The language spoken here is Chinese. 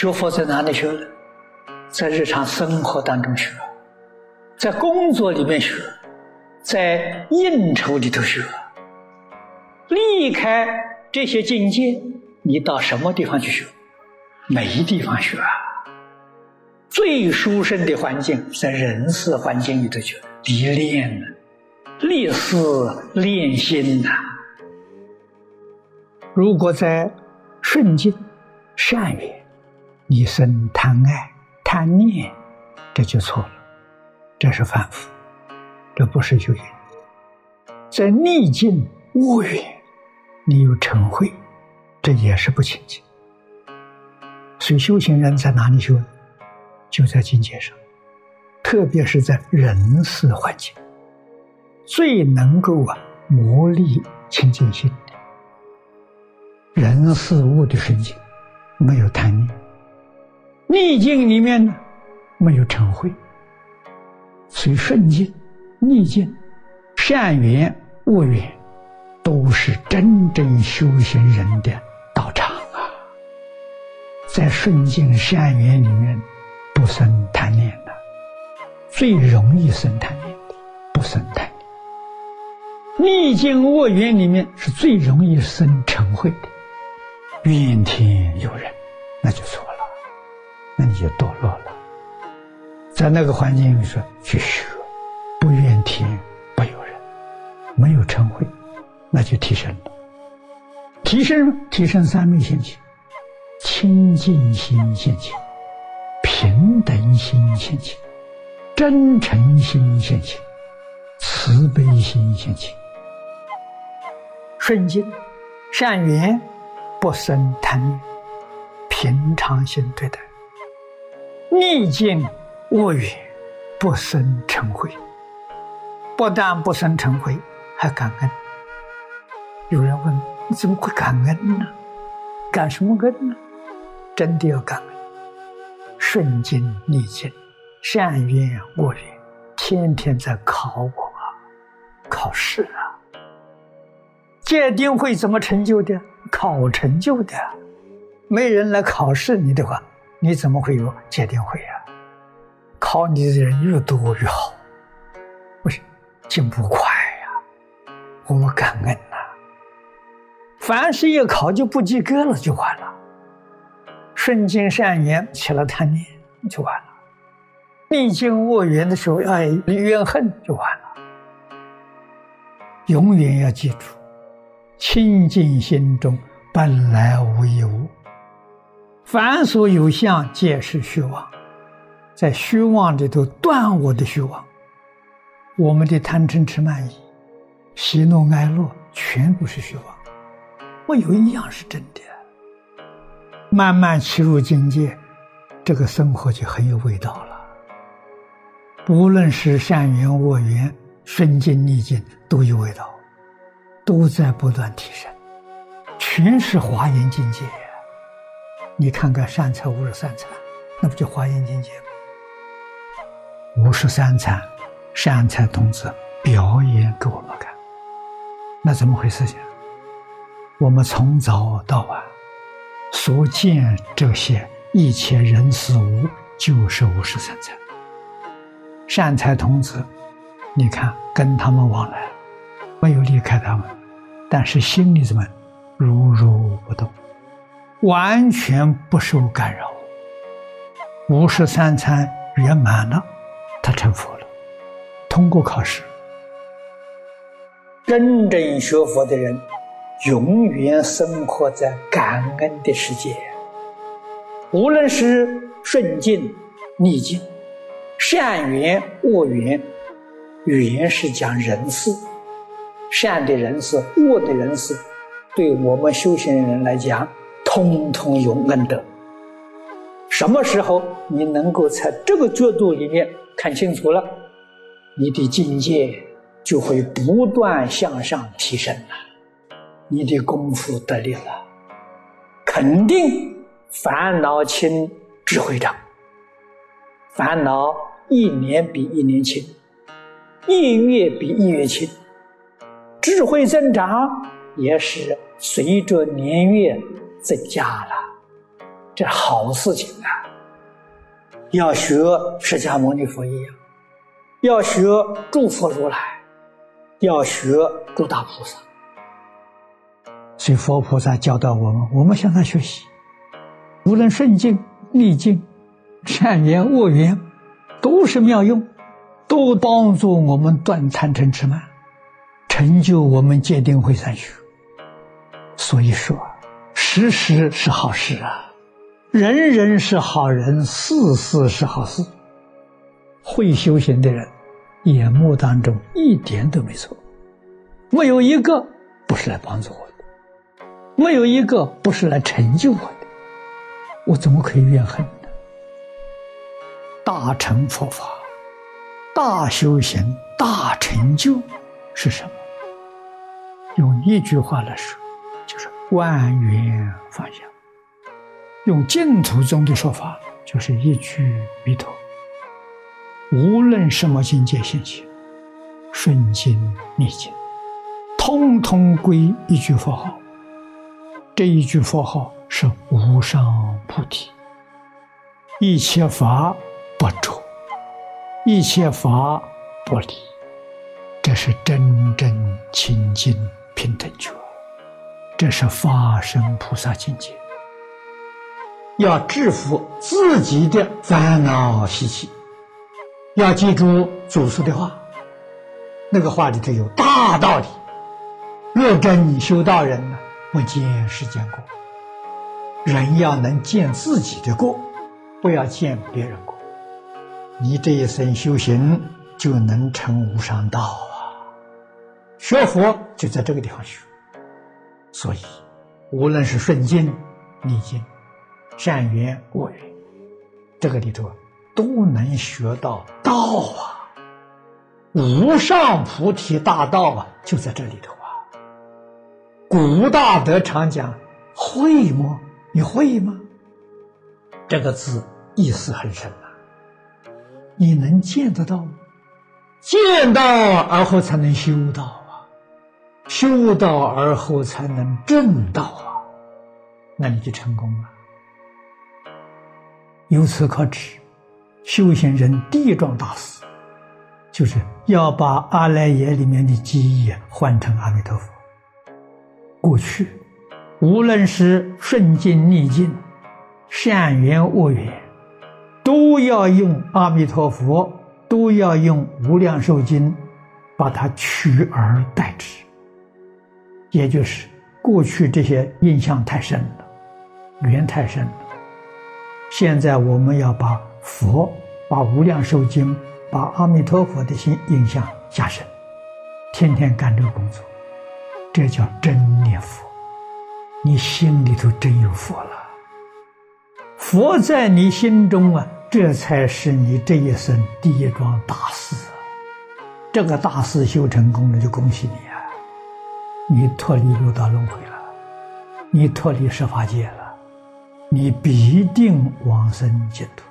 学佛在哪里学呢？在日常生活当中学，在工作里面学，在应酬里头学。离开这些境界，你到什么地方去学？没地方学啊！最殊胜的环境在人事环境里头学，历练呢，历事练心呐。如果在顺境、善缘，你生贪爱、贪念，这就错了，这是反复，这不是修行。在逆境、恶缘，你有成慧，这也是不清净。所以修行人在哪里修？就在境界上，特别是在人事环境，最能够啊磨砺清净心。人事物的顺境，没有贪念；逆境里面呢，没有嗔恚。所以顺境、逆境、善缘、恶缘，都是真正修行人的道场啊。在顺境、善缘里面，不生贪念的，最容易生贪念的，不生贪念；逆境、恶缘里面，是最容易生嗔恚的。怨天尤人，那就错了，那你就堕落了。在那个环境里说去学，不怨天不尤人，没有嗔恚，那就提升了。提升提升三昧心情，清净心现前，平等心现前，真诚心现前，慈悲心现前，顺境善缘。不生贪念，平常心对待；逆境恶缘，不生嗔恚。不但不生嗔恚，还感恩。有人问：你怎么会感恩呢？感什么恩呢？真的要感恩。顺境逆境，善缘恶缘，天天在考我啊，考试啊。鉴定会怎么成就的？考成就的，没人来考试你的话，你怎么会有鉴定会啊？考你的人越多越好，为什么进步快呀？我们感恩呐。凡是一考就不及格了，就完了。顺境善缘起了贪念，就完了；逆境恶缘的时候，哎，怨恨就完了。永远要记住。清净心中本来无一物，凡所有相皆是虚妄，在虚妄里头断我的虚妄，我们的贪嗔痴慢疑、喜怒哀乐全部是虚妄，没有一样是真的。慢慢切入境界，这个生活就很有味道了。无论是善缘恶缘、顺境逆境，都有味道。都在不断提升，全是华严境界。你看看善财五十三参，那不就华严境界吗？五十三参，善财童子表演给我们看，那怎么回事？情？我们从早到晚所见这些一切人事物，就是五十三参。善财童子，你看跟他们往来，没有离开他们。但是心里怎么如如不动，完全不受干扰。五十三参圆满了，他成佛了，通过考试。真正学佛的人，永远生活在感恩的世界。无论是顺境、逆境、善缘、恶缘，缘是讲人事。善的人事恶的人事，对我们修行人来讲，通通有恩德。什么时候你能够在这个角度里面看清楚了，你的境界就会不断向上提升了，你的功夫得力了，肯定烦恼轻，智慧长。烦恼一年比一年轻，一月比一月轻。智慧增长也是随着年月增加了，这好事情啊！要学释迦牟尼佛一样，要学诸佛如来，要学诸大菩萨。所以佛菩萨教导我们，我们向他学习。无论顺境逆境，善缘恶缘，都是妙用，都帮助我们断贪嗔痴慢，成就我们戒定慧三学。所以说，时时是好事啊。人人是好人，事事是好事。会修行的人，眼目当中一点都没错，没有一个不是来帮助我的，没有一个不是来成就我的，我怎么可以怨恨呢？大乘佛法、大修行、大成就是什么？用一句话来说，就是万缘放下。用净土宗的说法，就是一句弥陀。无论什么境界现前，顺境逆境，通通归一句佛号。这一句佛号是无上菩提，一切法不着，一切法不离，这是真正清净平等觉，这是法身菩萨境界。要制服自己的烦恼习气，要记住祖师的话，那个话里头有大道理。若真修道人呢，不见世间过。人要能见自己的过，不要见别人过。你这一生修行就能成无上道啊！学佛就在这个地方学，所以无论是顺境逆境。善缘恶缘，这个里头都能学到道啊！无上菩提大道啊，就在这里头啊！古大德常讲会吗？你会吗？这个字意思很深啊！你能见得到吗？见到而后才能修道！修道而后才能正道啊！那你就成功了。由此可知，修行人第一桩大事，就是要把阿赖耶里面的记忆换成阿弥陀佛。过去，无论是顺境逆境、善缘恶缘，都要用阿弥陀佛，都要用无量寿经，把它取而代之。也就是过去这些印象太深了，缘太深了。现在我们要把佛、把无量寿经、把阿弥陀佛的心印象加深，天天干这个工作，这叫真念佛。你心里头真有佛了，佛在你心中啊，这才是你这一生第一桩大事。这个大事修成功了，就恭喜你！你脱离六道轮回了，你脱离十法界了。你必定往生净土。